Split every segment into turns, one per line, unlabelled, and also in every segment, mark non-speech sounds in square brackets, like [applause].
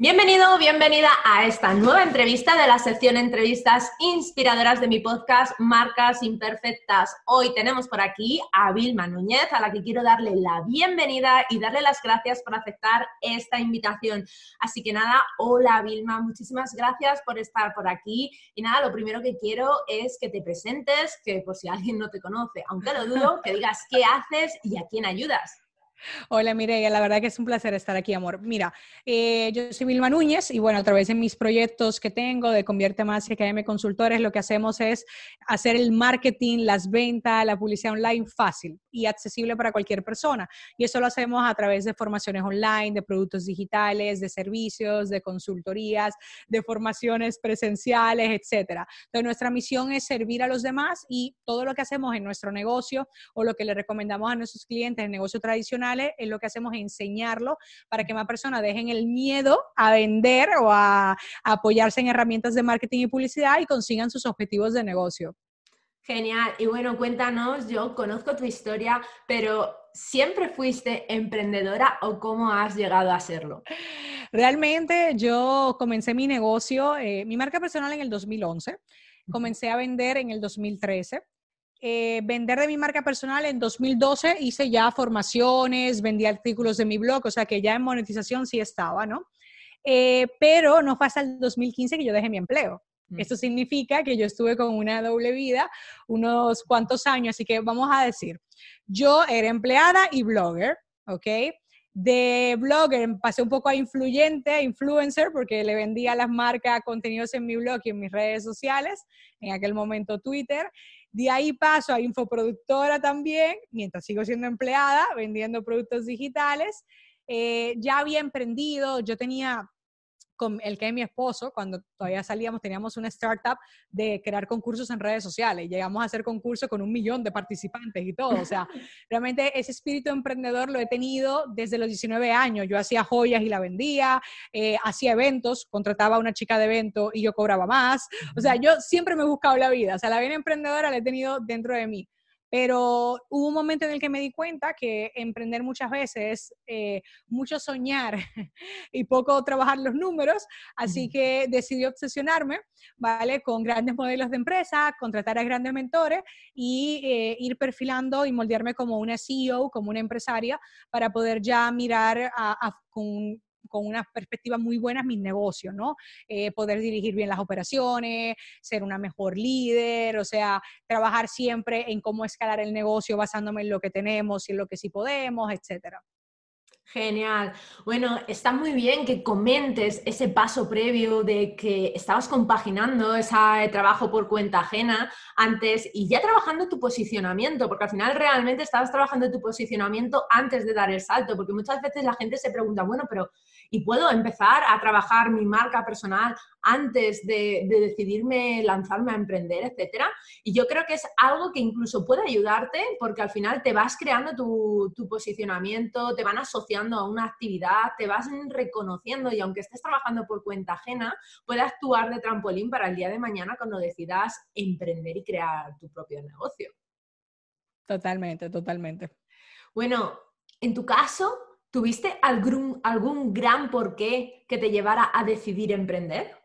Bienvenido bienvenida a esta nueva entrevista de la sección Entrevistas Inspiradoras de mi podcast Marcas Imperfectas. Hoy tenemos por aquí a Vilma Núñez, a la que quiero darle la bienvenida y darle las gracias por aceptar esta invitación. Así que nada, hola Vilma, muchísimas gracias por estar por aquí. Y nada, lo primero que quiero es que te presentes, que por si alguien no te conoce, aunque lo dudo, que digas qué haces y a quién ayudas.
Hola Mireia, la verdad que es un placer estar aquí, amor. Mira, eh, yo soy Vilma Núñez y bueno, a través de mis proyectos que tengo de Convierte Más y Academia Consultores, lo que hacemos es hacer el marketing, las ventas, la publicidad online fácil y accesible para cualquier persona. Y eso lo hacemos a través de formaciones online, de productos digitales, de servicios, de consultorías, de formaciones presenciales, etcétera. Entonces, nuestra misión es servir a los demás y todo lo que hacemos en nuestro negocio o lo que le recomendamos a nuestros clientes en negocio tradicional es lo que hacemos es enseñarlo para que más personas dejen el miedo a vender o a, apoyarse en herramientas de marketing y publicidad y consigan sus objetivos de negocio.
Genial. Y bueno, cuéntanos, yo conozco tu historia, pero ¿siempre fuiste emprendedora o cómo has llegado a serlo?
Realmente yo comencé mi negocio, eh, mi marca personal en el 2011, comencé a vender en el 2013 eh, vender de mi marca personal en 2012 hice ya formaciones, vendí artículos de mi blog, o sea que ya en monetización sí estaba, ¿no? Eh, pero no fue hasta el 2015 que yo dejé mi empleo. Mm. Esto significa que yo estuve con una doble vida unos cuantos años, así que vamos a decir, yo era empleada y blogger, ¿ok? De blogger pasé un poco a influyente, a influencer, porque le vendía a las marcas contenidos en mi blog y en mis redes sociales, en aquel momento Twitter. De ahí paso a infoproductora también, mientras sigo siendo empleada, vendiendo productos digitales. Eh, ya había emprendido, yo tenía con el que es mi esposo, cuando todavía salíamos, teníamos una startup de crear concursos en redes sociales. Llegamos a hacer concursos con un millón de participantes y todo. O sea, [laughs] realmente ese espíritu emprendedor lo he tenido desde los 19 años. Yo hacía joyas y la vendía, eh, hacía eventos, contrataba a una chica de evento y yo cobraba más. O sea, yo siempre me he buscado la vida. O sea, la vida emprendedora la he tenido dentro de mí. Pero hubo un momento en el que me di cuenta que emprender muchas veces, eh, mucho soñar [laughs] y poco trabajar los números, así que decidí obsesionarme, ¿vale? Con grandes modelos de empresa, contratar a grandes mentores y eh, ir perfilando y moldearme como una CEO, como una empresaria, para poder ya mirar a, con con una perspectiva muy buena mis negocios, ¿no? Eh, poder dirigir bien las operaciones, ser una mejor líder, o sea, trabajar siempre en cómo escalar el negocio basándome en lo que tenemos y en lo que sí podemos, etcétera.
Genial. Bueno, está muy bien que comentes ese paso previo de que estabas compaginando ese trabajo por cuenta ajena antes y ya trabajando tu posicionamiento, porque al final realmente estabas trabajando tu posicionamiento antes de dar el salto, porque muchas veces la gente se pregunta, bueno, pero ¿y puedo empezar a trabajar mi marca personal antes de, decidirme lanzarme a emprender, etcétera? Y yo creo que es algo que incluso puede ayudarte porque al final te vas creando tu, tu posicionamiento, te van asociando a una actividad, te vas reconociendo y aunque estés trabajando por cuenta ajena, puede actuar de trampolín para el día de mañana cuando decidas emprender y crear tu propio negocio.
Totalmente, totalmente.
Bueno, en tu caso, ¿tuviste algún, algún gran porqué que te llevara a decidir emprender?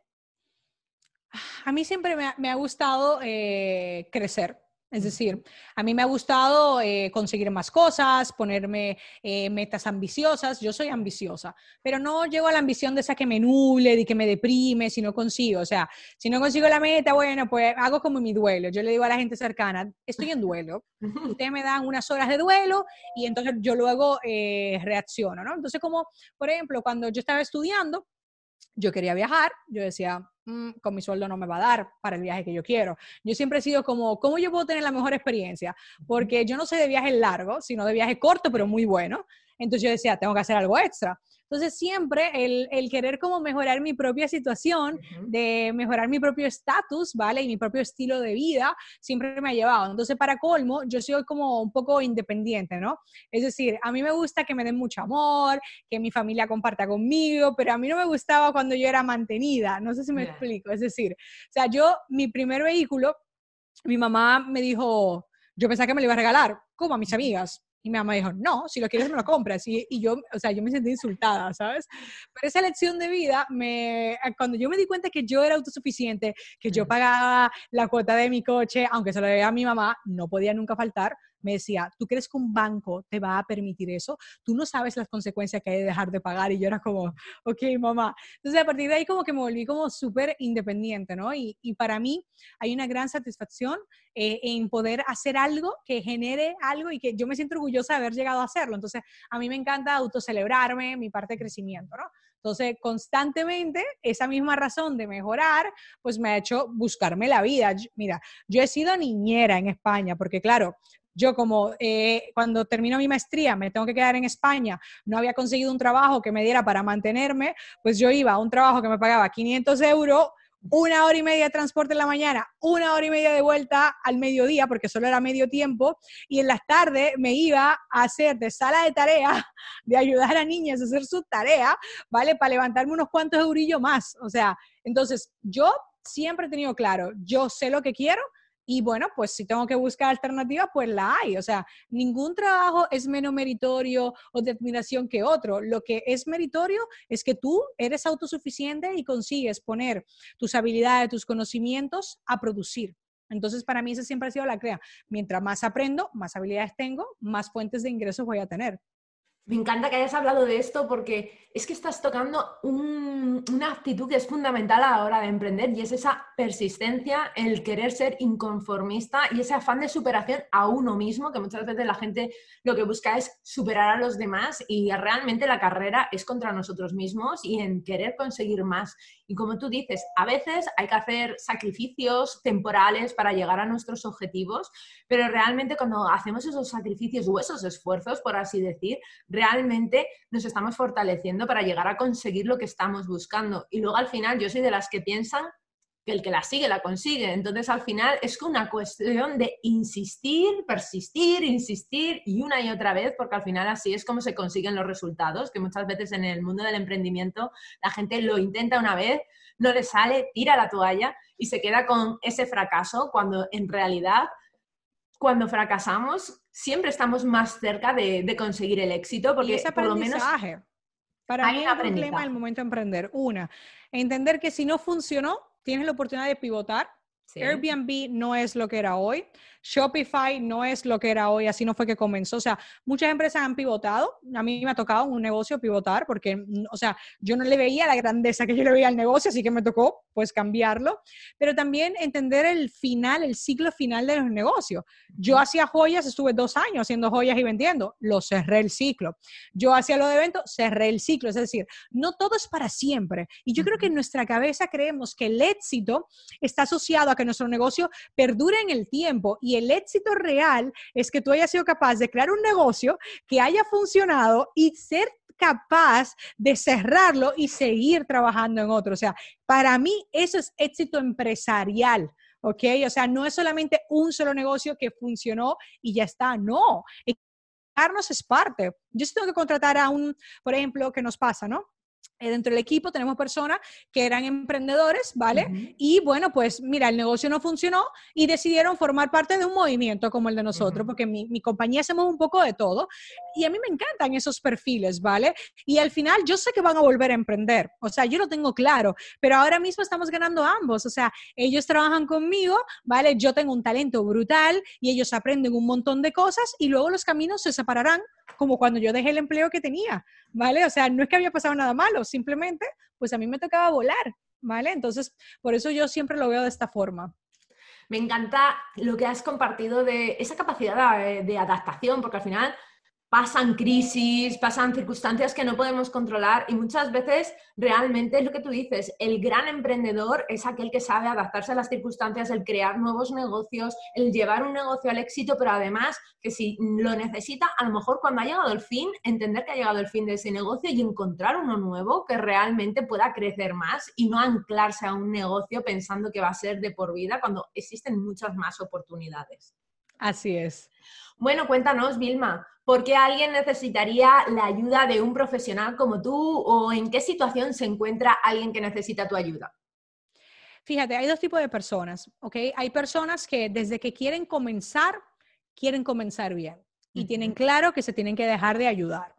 A mí siempre me ha, gustado eh, crecer. Es decir, a mí me ha gustado eh, conseguir más cosas, ponerme eh, metas ambiciosas. Yo soy ambiciosa, pero no llego a la ambición de esa que me nuble, de que me deprime si no consigo. O sea, si no consigo la meta, bueno, pues hago como mi duelo. Yo le digo a la gente cercana, estoy en duelo. [laughs] Ustedes me dan unas horas de duelo y entonces yo luego eh, reacciono, ¿no? Entonces, como, por ejemplo, cuando yo estaba estudiando, yo quería viajar, yo decía, mm, con mi sueldo no me va a dar para el viaje que yo quiero. Yo siempre he sido como, ¿cómo yo puedo tener la mejor experiencia? Porque yo no sé de viajes largos, sino de viajes cortos, pero muy buenos. Entonces yo decía, tengo que hacer algo extra. Entonces siempre el, querer como mejorar mi propia situación, de mejorar mi propio estatus, ¿vale? Y mi propio estilo de vida, siempre me ha llevado. Entonces para colmo, yo soy como un poco independiente, ¿no? Es decir, a mí me gusta que me den mucho amor, que mi familia comparta conmigo, pero a mí no me gustaba cuando yo era mantenida, no sé si me explico. Es decir, o sea, yo, mi primer vehículo, mi mamá me dijo, yo pensaba que me lo iba a regalar, como a mis amigas. Y mi mamá dijo, no, si lo quieres me lo compras. Y, y, yo, o sea, yo me sentí insultada, ¿sabes? Pero esa lección de vida, me, cuando yo me di cuenta que yo era autosuficiente, que yo pagaba la cuota de mi coche, aunque se lo debía a mi mamá, no podía nunca faltar, me decía, ¿tú crees que un banco te va a permitir eso? Tú no sabes las consecuencias que hay de dejar de pagar. Y yo era como, [laughs] ok, mamá. Entonces, a partir de ahí como que me volví como súper independiente, ¿no? Y, y, para mí hay una gran satisfacción eh, en poder hacer algo que genere algo y que yo me siento orgullosa de haber llegado a hacerlo. Entonces, a mí me encanta autocelebrarme, mi parte de crecimiento, ¿no? Entonces, constantemente, esa misma razón de mejorar, pues me ha hecho buscarme la vida. Mira, yo he sido niñera en España, porque claro, yo como eh, cuando termino mi maestría me tengo que quedar en España, no había conseguido un trabajo que me diera para mantenerme, pues yo iba a un trabajo que me pagaba 500 euros, una hora y media de transporte en la mañana, una hora y media de vuelta al mediodía, porque solo era medio tiempo, y en las tardes me iba a hacer de sala de tarea, [laughs] de ayudar a niñas a hacer su tarea, ¿vale? Para levantarme unos cuantos eurillos más. O sea, entonces yo siempre he tenido claro, yo sé lo que quiero, y bueno, pues si tengo que buscar alternativas, pues la hay. O sea, ningún trabajo es menos meritorio o de admiración que otro. Lo que es meritorio es que tú eres autosuficiente y consigues poner tus habilidades, tus conocimientos a producir. Entonces, para mí esa siempre ha sido la crea. Mientras más aprendo, más habilidades tengo, más fuentes de ingresos voy a tener.
Me encanta que hayas hablado de esto porque es que estás tocando una actitud que es fundamental a la hora de emprender y es esa persistencia, el querer ser inconformista y ese afán de superación a uno mismo, que muchas veces la gente lo que busca es superar a los demás y realmente la carrera es contra nosotros mismos y en querer conseguir más. Y como tú dices, a veces hay que hacer sacrificios temporales para llegar a nuestros objetivos, pero realmente cuando hacemos esos sacrificios o esos esfuerzos, por así decir, realmente nos estamos fortaleciendo para llegar a conseguir lo que estamos buscando. Y luego al final yo soy de las que piensan que el que la sigue la consigue. Entonces, al final es una cuestión de insistir, persistir, insistir y una y otra vez, porque al final así es como se consiguen los resultados, que muchas veces en el mundo del emprendimiento la gente lo intenta una vez, no le sale, tira la toalla y se queda con ese fracaso, cuando en realidad, cuando fracasamos, siempre estamos más cerca de, conseguir el éxito, porque por lo menos...
Para mí es un problema el momento de emprender. Una, entender que si no funcionó, tienes la oportunidad de pivotar. Airbnb no es lo que era hoy. Shopify no es lo que era hoy, así no fue que comenzó. O sea, muchas empresas han pivotado. A mí me ha tocado un negocio pivotar porque, mm, o sea, yo no le veía la grandeza que yo le veía al negocio, así que me tocó pues cambiarlo. Pero también entender el final, el ciclo final de los negocios. Yo hacía joyas, estuve dos años haciendo joyas y vendiendo, lo cerré el ciclo. Yo hacía lo de eventos, cerré el ciclo. Es decir, no todo es para siempre. Y yo creo que en nuestra cabeza creemos que el éxito está asociado a que nuestro negocio perdure en el tiempo y el éxito real es que tú hayas sido capaz de crear un negocio que haya funcionado y ser capaz de cerrarlo y seguir trabajando en otro. O sea, para mí eso es éxito empresarial. ¿ok? O sea, no es solamente un solo negocio que funcionó y ya está, no. Carlos es parte. Yo tengo que contratar a un, por ejemplo, que nos pasa, ¿no? Eh, dentro del equipo tenemos personas que eran emprendedores, ¿vale? Y bueno, pues mira, el negocio no funcionó y decidieron formar parte de un movimiento como el de nosotros, porque mi, mi, compañía hacemos un poco de todo y a mí me encantan esos perfiles, ¿vale? Y al final yo sé que van a volver a emprender, o sea, yo lo tengo claro, pero ahora mismo estamos ganando ambos, o sea, ellos trabajan conmigo, ¿vale? Yo tengo un talento brutal y ellos aprenden un montón de cosas y luego los caminos se separarán como cuando yo dejé el empleo que tenía, ¿vale? O sea, no es que había pasado nada malo, simplemente, pues a mí me tocaba volar, ¿vale? Entonces, por eso yo siempre lo veo de esta forma.
Me encanta lo que has compartido de esa capacidad de, de adaptación, porque al final pasan crisis, pasan circunstancias que no podemos controlar y muchas veces realmente es lo que tú dices, el gran emprendedor es aquel que sabe adaptarse a las circunstancias, el crear nuevos negocios, el llevar un negocio al éxito, pero además que si lo necesita, a lo mejor cuando ha llegado el fin, entender que ha llegado el fin de ese negocio y encontrar uno nuevo que realmente pueda crecer más y no anclarse a un negocio pensando que va a ser de por vida cuando existen muchas más oportunidades.
Así es.
Bueno, cuéntanos, Vilma, ¿por qué alguien necesitaría la ayuda de un profesional como tú o en qué situación se encuentra alguien que necesita tu ayuda?
Fíjate, hay dos tipos de personas, ¿ok? Hay personas que desde que quieren comenzar, quieren comenzar bien y tienen claro que se tienen que dejar de ayudar.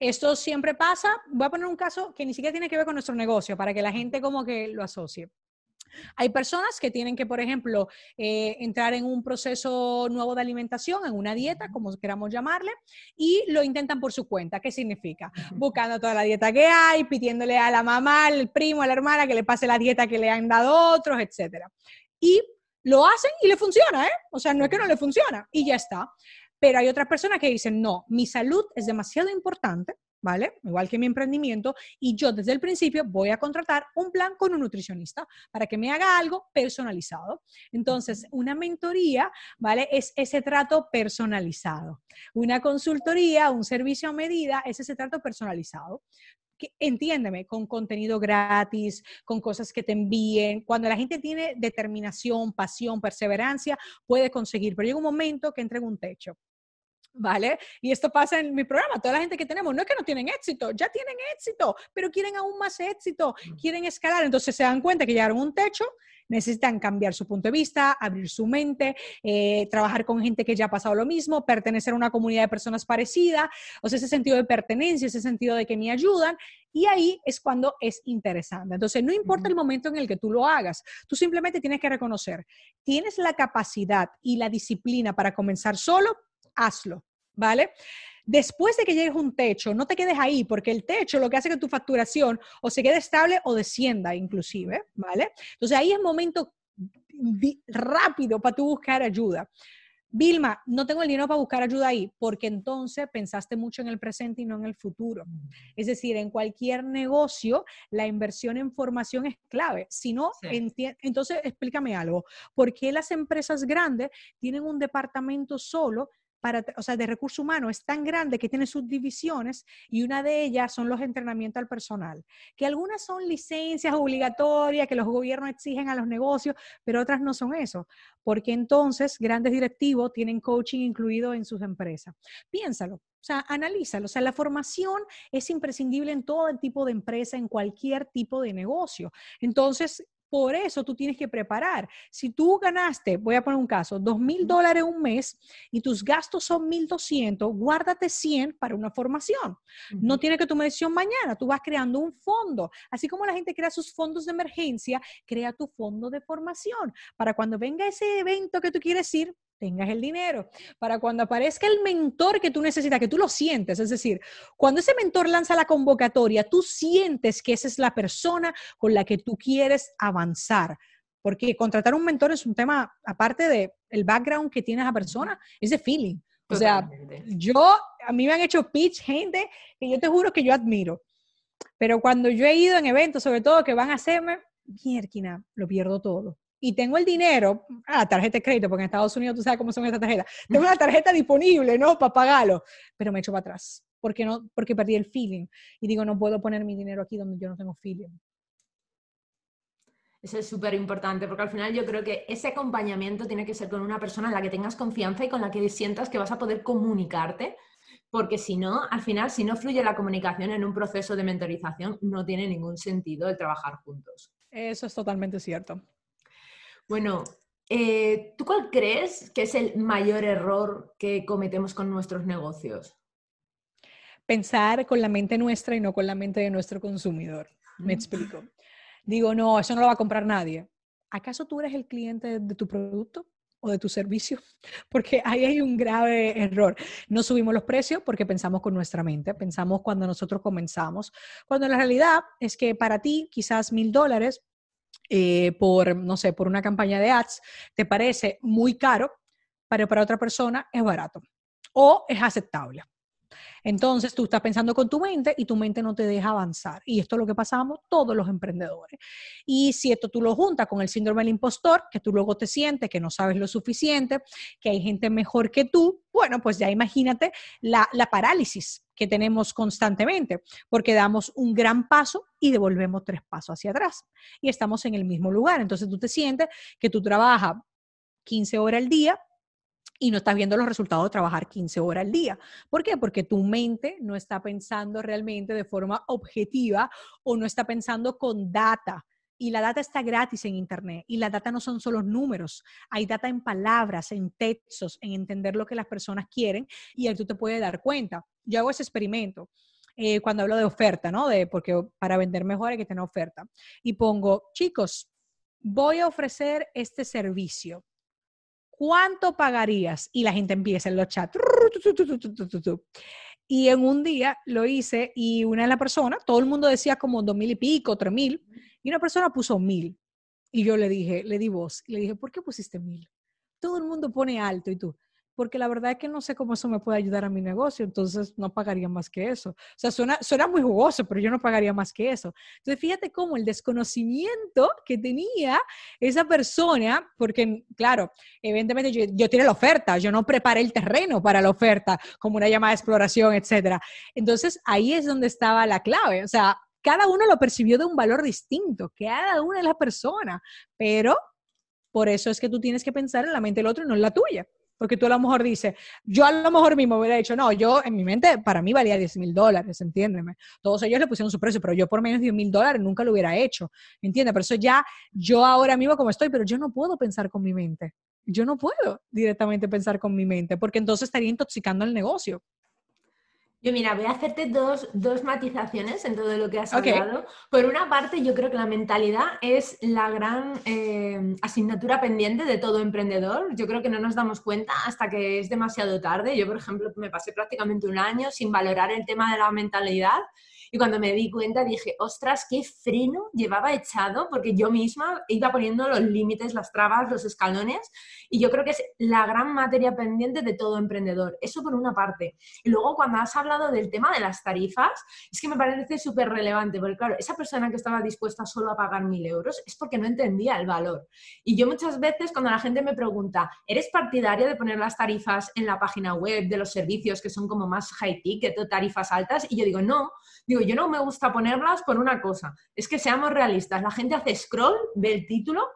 Esto siempre pasa, voy a poner un caso que ni siquiera tiene que ver con nuestro negocio para que la gente como que lo asocie. Hay personas que tienen que, por ejemplo, eh, entrar en un proceso nuevo de alimentación, en una dieta, como queramos llamarle, y lo intentan por su cuenta. ¿Qué significa? Buscando toda la dieta que hay, pidiéndole a la mamá, al primo, a la hermana que le pase la dieta que le han dado otros, etc. Y lo hacen y le funciona, ¿eh? O sea, no es que no le funciona y ya está. Pero hay otras personas que dicen, no, mi salud es demasiado importante ¿vale? Igual que mi emprendimiento, y yo desde el principio voy a contratar un plan con un nutricionista para que me haga algo personalizado. Entonces, una mentoría, ¿vale? Es ese trato personalizado. Una consultoría, un servicio a medida, es ese trato personalizado. entiéndeme, con contenido gratis, con cosas que te envíen. Cuando la gente tiene determinación, pasión, perseverancia, puede conseguir, pero llega un momento que entra en un techo. ¿Vale? Y esto pasa en mi programa, toda la gente que tenemos, no es que no tienen éxito, ya tienen éxito, pero quieren aún más éxito, mm. quieren escalar, entonces se dan cuenta que llegaron a un techo, necesitan cambiar su punto de vista, abrir su mente, eh, trabajar con gente que ya ha pasado lo mismo, pertenecer a una comunidad de personas parecidas, o sea, ese sentido de pertenencia, ese sentido de que me ayudan, y ahí es cuando es interesante. Entonces, no importa el momento en el que tú lo hagas, tú simplemente tienes que reconocer, tienes la capacidad y la disciplina para comenzar solo, hazlo, ¿vale? Después de que llegues a un techo, no te quedes ahí, porque el techo lo que hace que tu facturación o se quede estable o descienda inclusive, ¿vale? Entonces ahí es momento rápido para tú buscar ayuda. Vilma, no tengo el dinero para buscar ayuda ahí, porque entonces pensaste mucho en el presente y no en el futuro. Es decir, en cualquier negocio, la inversión en formación es clave. Si no, entonces explícame algo. ¿Por qué las empresas grandes tienen un departamento solo o sea, de recursos humanos es tan grande que tiene subdivisiones y una de ellas son los entrenamientos al personal, que algunas son licencias obligatorias que los gobiernos exigen a los negocios, pero otras no son eso, porque entonces grandes directivos tienen coaching incluido en sus empresas. Piénsalo. O sea, analízalo. O sea, la formación es imprescindible en todo tipo de empresa, en cualquier tipo de negocio. Entonces, por eso tú tienes que preparar. Si tú ganaste, voy a poner un caso, dos mil dólares un mes y tus gastos son mil doscientos, guárdate 100 para una formación. No tiene que tomar decisión mañana, tú vas creando un fondo. Así como la gente crea sus fondos de emergencia, crea tu fondo de formación para cuando venga ese evento que tú quieres ir, tengas el dinero, para cuando aparezca el mentor que tú necesitas, que tú lo sientes, es decir, cuando ese mentor lanza la convocatoria, tú sientes que esa es la persona con la que tú quieres avanzar, porque contratar un mentor es un tema, aparte de el background que tiene esa persona, es de feeling. O sea, yo, a mí me han hecho pitch gente que yo te juro que yo admiro, pero cuando yo he ido en eventos, sobre todo que van a hacerme, mierda, lo pierdo todo y tengo el dinero, a la tarjeta de crédito, porque en Estados Unidos tú sabes cómo son estas tarjetas, [laughs] tengo una tarjeta disponible, ¿no? Para pagarlo, pero me echo para atrás, porque, no, porque perdí el feeling. Y digo, no puedo poner mi dinero aquí donde yo no tengo feeling.
Eso es súper importante, porque al final yo creo que ese acompañamiento tiene que ser con una persona en la que tengas confianza y con la que sientas que vas a poder comunicarte, porque si no, al final, si no fluye la comunicación en un proceso de mentorización, no tiene ningún sentido el trabajar juntos.
Eso es totalmente cierto.
Bueno, eh, ¿tú cuál crees que es el mayor error que cometemos con nuestros negocios?
Pensar con la mente nuestra y no con la mente de nuestro consumidor. Me explico. Digo, no, eso no lo va a comprar nadie. ¿Acaso tú eres el cliente de tu producto? o de tu servicio, [laughs] porque ahí hay un grave error. No subimos los precios porque pensamos con nuestra mente, pensamos cuando nosotros comenzamos, cuando la realidad es que para ti quizás mil dólares eh, por, no sé, por una campaña de ads, te parece muy caro, pero para otra persona es barato o es aceptable. Entonces tú estás pensando con tu mente y tu mente no te deja avanzar. Y esto es lo que pasamos todos los emprendedores. Y si esto tú lo juntas con el síndrome del impostor, que tú luego te sientes que no sabes lo suficiente, que hay gente mejor que tú, bueno, pues ya imagínate la, la parálisis que tenemos constantemente, porque damos un gran paso y devolvemos tres pasos hacia atrás. Y estamos en el mismo lugar. Entonces tú te sientes que tú trabajas 15 horas al día, y no estás viendo los resultados de trabajar 15 horas al día. ¿Por qué? Porque tu mente no está pensando realmente de forma objetiva o no está pensando con data. Y la data está gratis en Internet. Y la data no son solo números. Hay data en palabras, en textos, en entender lo que las personas quieren y ahí tú te puedes dar cuenta. Yo hago ese experimento. Eh, cuando hablo de oferta, ¿no? De, porque para vender mejor hay que tener oferta. Y pongo, chicos, voy a ofrecer este servicio ¿cuánto pagarías? Y la gente empieza en los chats. Y en un día lo hice y una de las personas, todo el mundo decía como dos mil y pico, tres mil, y una persona puso mil. Y yo le dije, le di voz, y le dije, ¿por qué pusiste mil? Todo el mundo pone alto y tú, porque la verdad es que no sé cómo eso me puede ayudar a mi negocio, entonces no pagaría más que eso. O sea, suena, suena muy jugoso, pero yo no pagaría más que eso. Entonces, fíjate cómo el desconocimiento que tenía esa persona, porque, claro, evidentemente yo, yo tiré la oferta, yo no preparé el terreno para la oferta, como una llamada de exploración, etcétera. Entonces, ahí es donde estaba la clave. O sea, cada uno lo percibió de un valor distinto, cada una de las personas, pero por eso es que tú tienes que pensar en la mente del otro y no en la tuya. Porque tú a lo mejor dices, yo a lo mejor mismo hubiera dicho, no, yo en mi mente, para mí valía 10 mil dólares, entiéndeme. Todos ellos le pusieron su precio, pero yo por menos de 10 mil dólares nunca lo hubiera hecho, ¿entiendes? Pero eso ya, yo ahora mismo como estoy, pero yo no puedo pensar con mi mente. Yo no puedo directamente pensar con mi mente, porque entonces estaría intoxicando el negocio.
Yo mira, voy a hacerte dos, matizaciones en todo lo que has hablado. Por una parte, yo creo que la mentalidad es la gran eh, asignatura pendiente de todo emprendedor. Yo creo que no nos damos cuenta hasta que es demasiado tarde. Yo, por ejemplo, me pasé prácticamente un año sin valorar el tema de la mentalidad y cuando me di cuenta dije, ostras, qué freno llevaba echado, porque yo misma iba poniendo los límites, las trabas, los escalones, y yo creo que es la gran materia pendiente de todo emprendedor. Eso por una parte. Y luego cuando has hablado del tema de las tarifas, es que me parece súper relevante, porque claro, esa persona que estaba dispuesta solo a pagar mil euros es porque no entendía el valor. Y yo muchas veces cuando la gente me pregunta, ¿eres partidario de poner las tarifas en la página web de los servicios que son como más high ticket o tarifas altas? Y yo digo, no, digo, yo no me gusta ponerlas por una cosa, es que seamos realistas, la gente hace scroll, ve el título,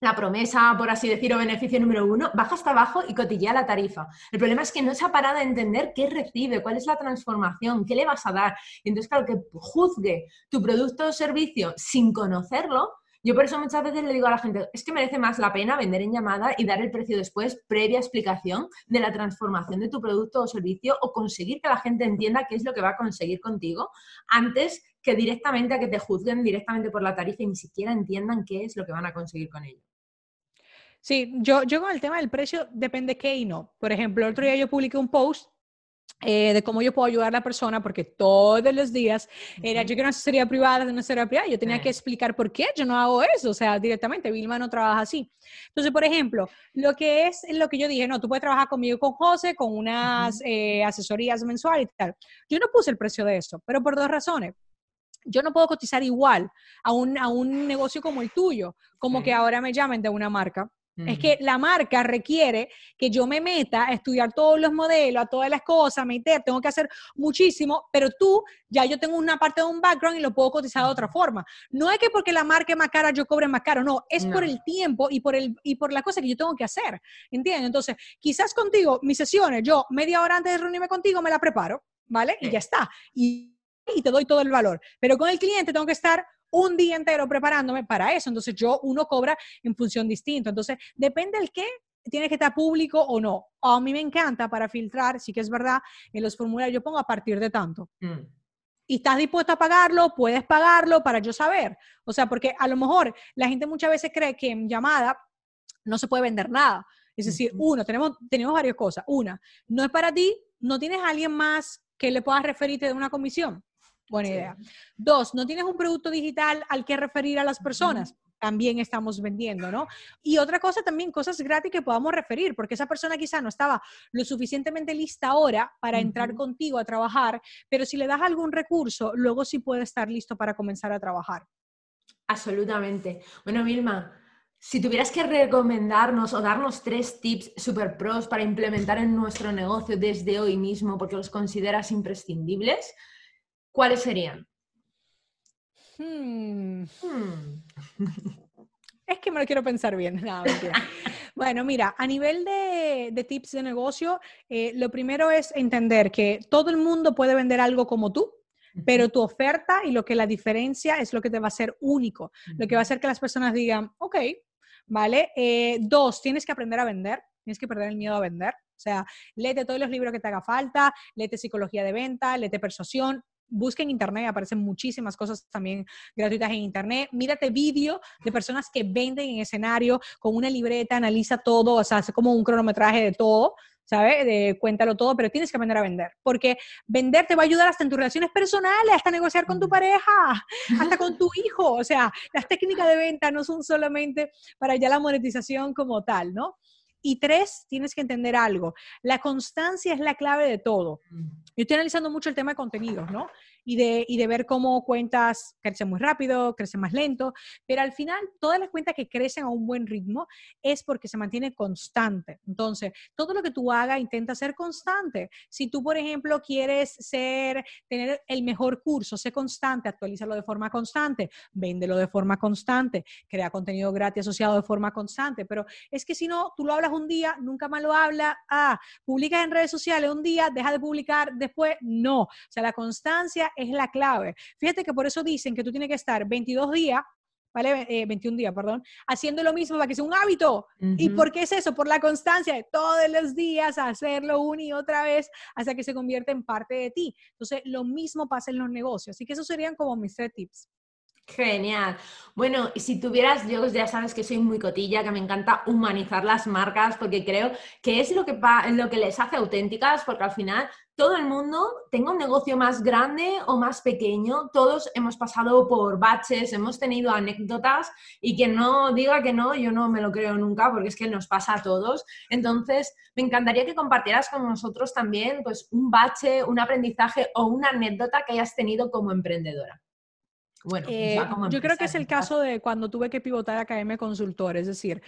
la promesa, por así decirlo, beneficio número uno, baja hasta abajo y cotillea la tarifa. El problema es que no se ha parado a entender qué recibe, cuál es la transformación, qué le vas a dar. Y entonces, claro, que juzgue tu producto o servicio sin conocerlo, yo por eso muchas veces le digo a la gente, es que merece más la pena vender en llamada y dar el precio después, previa explicación de la transformación de tu producto o servicio o conseguir que la gente entienda qué es lo que va a conseguir contigo antes que directamente a que te juzguen directamente por la tarifa y ni siquiera entiendan qué es lo que van a conseguir con ello.
Sí, yo, yo con el tema del precio depende qué y no. Por ejemplo, el otro día yo publiqué un post eh, de cómo yo puedo ayudar a la persona, porque todos los días era, yo quiero una asesoría privada, una asesoría privada, yo tenía que explicar por qué yo no hago eso, o sea, directamente, Vilma no trabaja así. Entonces, por ejemplo, lo que es lo que yo dije, no, tú puedes trabajar conmigo con José, con unas eh, asesorías mensuales y tal. Yo no puse el precio de eso, pero por dos razones yo no puedo cotizar igual a un, a un negocio como el tuyo, como que ahora me llamen de una marca. Es que la marca requiere que yo me meta a estudiar todos los modelos, a todas las cosas, meter, tengo que hacer muchísimo, pero tú ya yo tengo una parte de un background y lo puedo cotizar de otra forma. No es que porque la marca es más cara yo cobre más caro, no, es por el tiempo y por, el, y por la cosa que yo tengo que hacer, ¿entiendes? Entonces, quizás contigo, mis sesiones, yo media hora antes de reunirme contigo me la preparo, ¿vale? Y ya está. Y, y te doy todo el valor. Pero con el cliente tengo que estar un día entero preparándome para eso. Entonces yo, uno cobra en función distinta. Entonces, depende del qué, tiene que estar público o no. A mí me encanta para filtrar, sí que es verdad, en los formularios yo pongo a partir de tanto. Mm. Y estás dispuesto a pagarlo, puedes pagarlo para yo saber. O sea, porque a lo mejor la gente muchas veces cree que en llamada no se puede vender nada. Es decir, uno, tenemos, tenemos varias cosas. Una, no es para ti, no tienes a alguien más que le puedas referirte de una comisión. Buena idea. Dos, no tienes un producto digital al que referir a las personas. también estamos vendiendo, ¿no? Y otra cosa también, cosas gratis que podamos referir, porque esa persona quizá no estaba lo suficientemente lista ahora para entrar contigo a trabajar, pero si le das algún recurso, luego sí puede estar listo para comenzar a trabajar.
Absolutamente. Bueno, Vilma, si tuvieras que recomendarnos o darnos tres tips super pros para implementar en nuestro negocio desde hoy mismo, porque los consideras imprescindibles, ¿cuáles serían?
Hmm. Hmm. Es que me lo quiero pensar bien. [laughs] bueno, mira, a nivel de, tips de negocio, eh, lo primero es entender que todo el mundo puede vender algo como tú, pero tu oferta y lo que la diferencia es lo que te va a hacer único, lo que va a hacer que las personas digan, ok, ¿vale? Eh, dos, tienes que aprender a vender, tienes que perder el miedo a vender. O sea, léete todos los libros que te haga falta, léete psicología de venta, léete persuasión, busca en internet, aparecen muchísimas cosas también gratuitas en internet. Mírate vídeo de personas que venden en escenario con una libreta, analiza todo, o sea, hace como un cronometraje de todo, ¿sabes? De cuéntalo todo, pero tienes que aprender a vender, porque vender te va a ayudar hasta en tus relaciones personales, hasta negociar con tu pareja, hasta con [laughs] tu hijo, o sea, las técnicas de venta no son solamente para ya la monetización como tal, ¿no? Y tres, tienes que entender algo. La constancia es la clave de todo. Yo estoy analizando mucho el tema de contenidos, ¿no? Y de, y de ver cómo cuentas crecen muy rápido, crecen más lento, pero al final todas las cuentas que crecen a un buen ritmo es porque se mantiene constante. Entonces, todo lo que tú hagas intenta ser constante. Si tú, por ejemplo, quieres ser, tener el mejor curso, sé constante, actualízalo de forma constante, véndelo de forma constante, crea contenido gratis asociado de forma constante, pero es que si no, tú lo hablas un día, nunca más lo hablas, ah, publicas en redes sociales un día, deja de publicar después, no. O sea, la constancia es la clave. Fíjate que por eso dicen que tú tienes que estar 22 días ¿vale? 21 eh, días, perdón, haciendo lo mismo para que sea un hábito. ¿Y por qué es eso? Por la constancia de todos los días hacerlo una y otra vez hasta que se convierte en parte de ti. Entonces, lo mismo pasa en los negocios. Así que esos serían como mis tres tips.
Genial. Bueno, si tuvieras, yo ya sabes que soy muy cotilla, que me encanta humanizar las marcas porque creo que es lo que, lo que les hace auténticas, porque al final todo el mundo, tenga un negocio más grande o más pequeño, todos hemos pasado por baches, hemos tenido anécdotas y quien no diga que no, yo no me lo creo nunca porque es que nos pasa a todos. Entonces, me encantaría que compartieras con nosotros también pues, un bache, un aprendizaje o una anécdota que hayas tenido como emprendedora.
Bueno, eh, yo creo que es el caso de cuando tuve que pivotar a KM Consultor, es decir,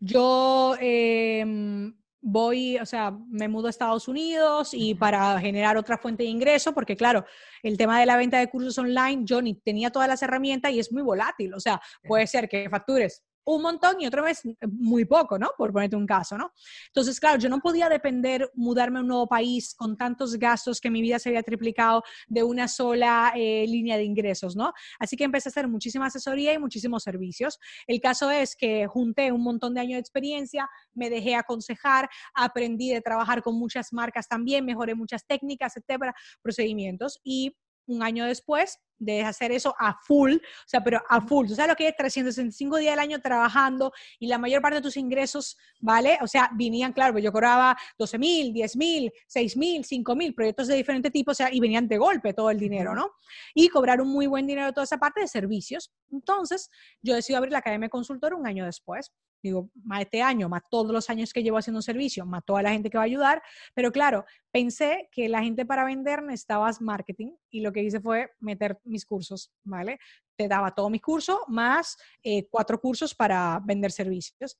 yo em, voy, o sea, me mudo a Estados Unidos y para generar otra fuente de ingreso, porque claro, el tema de la venta de cursos online, yo ni tenía todas las herramientas y es muy volátil, o sea, puede ser que factures un montón y otra vez muy poco, ¿no? Por ponerte un caso, ¿no? Entonces, claro, yo no podía depender, mudarme a un nuevo país con tantos gastos que mi vida se había triplicado de una sola eh, línea de ingresos, ¿no? Así que empecé a hacer muchísima asesoría y muchísimos servicios. El caso es que junté un montón de años de experiencia, me dejé aconsejar, aprendí de trabajar con muchas marcas también, mejoré muchas técnicas, etcétera, procedimientos y un año después de hacer eso a full, o sea, pero a full. Tú sabes lo que es 365 días al año trabajando y la mayor parte de tus ingresos, ¿vale? O sea, venían, claro, pues yo cobraba 12 mil, 10 mil, 6 mil, 5 mil, proyectos de diferente tipo, o sea, y venían de golpe todo el dinero, ¿no? Y cobrar un muy buen dinero toda esa parte de servicios. Entonces, yo decidí abrir la Academia Consultor un año después digo, más este año, más todos los años que llevo haciendo un servicio, más toda la gente que va a ayudar, pero claro, pensé que la gente para vender necesitaba marketing y lo que hice fue meter mis cursos, ¿vale? Te daba todos mis cursos más eh, cuatro cursos para vender servicios.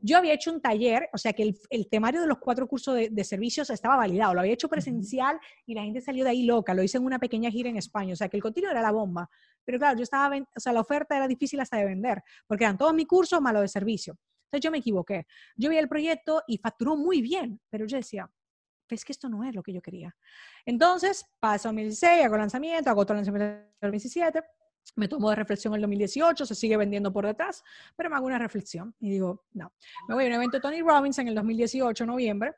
Yo había hecho un taller, o sea que el, temario de los cuatro cursos de, de, servicios estaba validado, lo había hecho presencial y la gente salió de ahí loca, lo hice en una pequeña gira en España, o sea que el contenido era la bomba, pero claro, yo estaba, o sea, la oferta era difícil hasta de vender, porque eran todos mis cursos más de servicio. Entonces yo me equivoqué. Yo vi el proyecto y facturó muy bien, pero yo decía, es que esto no es lo que yo quería. Entonces, paso 2016, hago lanzamiento, hago otro lanzamiento en 2017, me tomo de reflexión el 2018, se sigue vendiendo por detrás, pero me hago una reflexión y digo, no, me voy a un evento de Tony Robbins en el 2018, noviembre,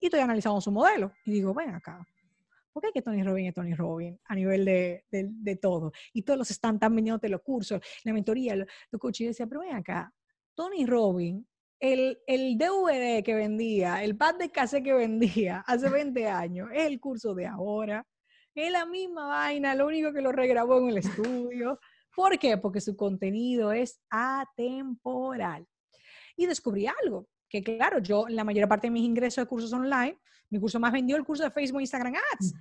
y estoy analizando su modelo. Y digo, ven acá, ¿Por qué que Tony Robbins es Tony Robbins a nivel de, de, todo? Y todos los están tan vendiendo los cursos, la mentoría, los, coaches. Y decía, pero ven acá, Tony Robbins, el, el DVD que vendía, el pad de cassette que vendía hace 20 años, es el curso de ahora. Es la misma vaina, lo único que lo regrabó en el estudio. ¿Por qué? Porque su contenido es atemporal. Y descubrí algo, que claro, yo la mayor parte de mis ingresos de cursos online, mi curso más vendió el curso de Facebook, Instagram Ads.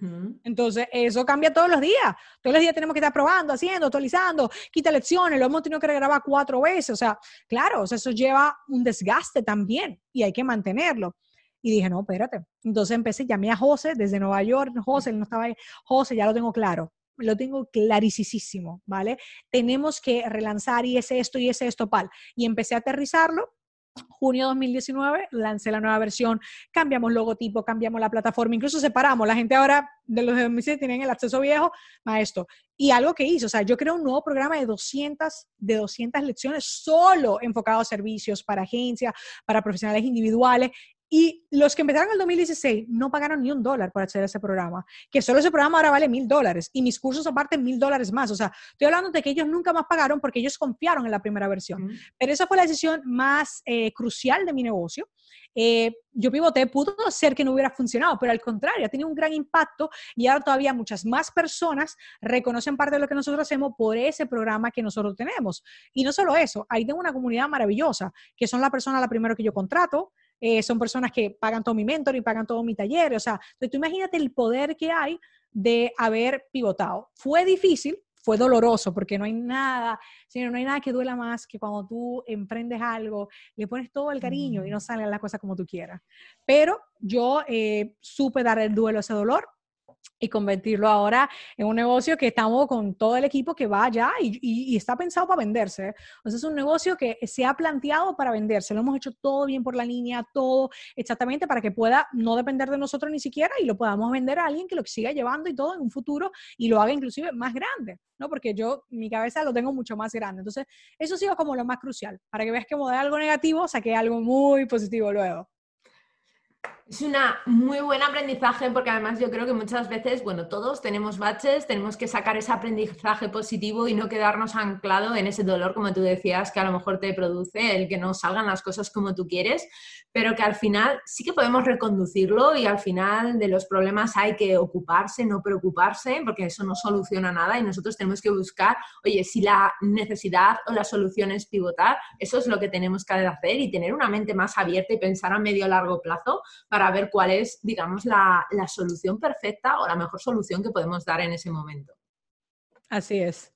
Entonces, eso cambia todos los días. Todos los días tenemos que estar probando, haciendo, actualizando, quita lecciones, lo hemos tenido que grabar cuatro veces. O sea, claro, eso lleva un desgaste también y hay que mantenerlo. Y dije, no, espérate. Entonces empecé, llamé a José desde Nueva York. José, él no estaba ahí. José, ya lo tengo claro lo tengo clarísimo, ¿vale? Tenemos que relanzar y es esto y es esto, pal. Y empecé a aterrizarlo junio 2019 lancé la nueva versión, cambiamos logotipo, cambiamos la plataforma, incluso separamos. La gente ahora de los 2007 tienen el acceso viejo a esto. Y algo que hice, o sea, yo creé un nuevo programa de 200, de 200 lecciones solo enfocado a servicios para agencias, para profesionales individuales. Y los que empezaron en el 2016 no pagaron ni un dólar por acceder a ese programa, que solo ese programa ahora vale mil dólares y mis cursos aparte mil dólares más. O sea, estoy hablando de que ellos nunca más pagaron porque ellos confiaron en la primera versión. Pero esa fue la decisión más eh, crucial de mi negocio. Eh, yo pivoté, pudo ser que no hubiera funcionado, pero al contrario, ha tenido un gran impacto y ahora todavía muchas más personas reconocen parte de lo que nosotros hacemos por ese programa que nosotros tenemos. Y no solo eso, ahí tengo una comunidad maravillosa, que son las personas la primero que yo contrato, eh, son personas que pagan todo mi mentor y pagan todo mi taller. O sea, tú imagínate el poder que hay de haber pivotado. Fue difícil, fue doloroso porque no hay nada, sino no hay nada que duela más que cuando tú emprendes algo, le pones todo el cariño y no salen las cosas como tú quieras. Pero yo eh, supe dar el duelo a ese dolor, y convertirlo ahora en un negocio que estamos con todo el equipo que va allá y, está pensado para venderse. Entonces es un negocio que se ha planteado para venderse. Lo hemos hecho todo bien por la línea, todo exactamente para que pueda no depender de nosotros ni siquiera y lo podamos vender a alguien que lo siga llevando y todo en un futuro y lo haga inclusive más grande, ¿no? Porque yo mi cabeza lo tengo mucho más grande. Entonces eso ha sido como lo más crucial. Para que veas que de algo negativo saqué algo muy positivo luego.
Es un muy buen aprendizaje porque además yo creo que muchas veces, bueno, todos tenemos baches, tenemos que sacar ese aprendizaje positivo y no quedarnos anclado en ese dolor, como tú decías, que a lo mejor te produce el que no salgan las cosas como tú quieres, pero que al final sí que podemos reconducirlo y al final de los problemas hay que ocuparse, no preocuparse, porque eso no soluciona nada y nosotros tenemos que buscar, oye, si la necesidad o la solución es pivotar, eso es lo que tenemos que hacer y tener una mente más abierta y pensar a medio largo plazo para ver cuál es, digamos, la, solución perfecta o la mejor solución que podemos dar en ese momento.
Así es.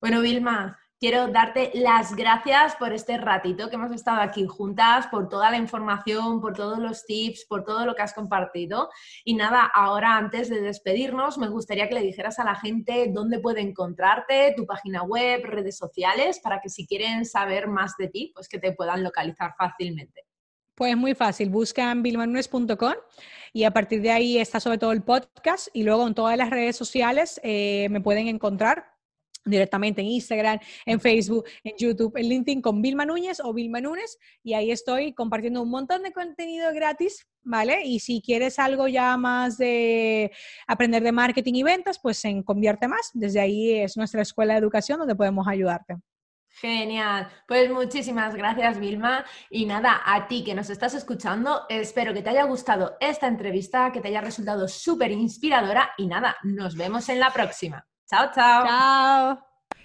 Bueno, Vilma, quiero darte las gracias por este ratito que hemos estado aquí juntas, por toda la información, por todos los tips, por todo lo que has compartido. Y nada, ahora antes de despedirnos, me gustaría que le dijeras a la gente dónde puede encontrarte, tu página web, redes sociales, para que si quieren saber más de ti, pues que te puedan localizar fácilmente.
Pues muy fácil, buscan bilmanunes.com y a partir de ahí está sobre todo el podcast y luego en todas las redes sociales eh, me pueden encontrar directamente en Instagram, en Facebook, en YouTube, en LinkedIn con Vilma Núñez o Vilma Núñez y ahí estoy compartiendo un montón de contenido gratis, ¿vale? Y si quieres algo ya más de aprender de marketing y ventas, pues en Convierte Más, desde ahí es nuestra escuela de educación donde podemos ayudarte.
Genial. Pues muchísimas gracias, Vilma. Y nada, a ti que nos estás escuchando, espero que te haya gustado esta entrevista, que te haya resultado súper inspiradora. Y nada, nos vemos en la próxima. Chao, chao.
Chao.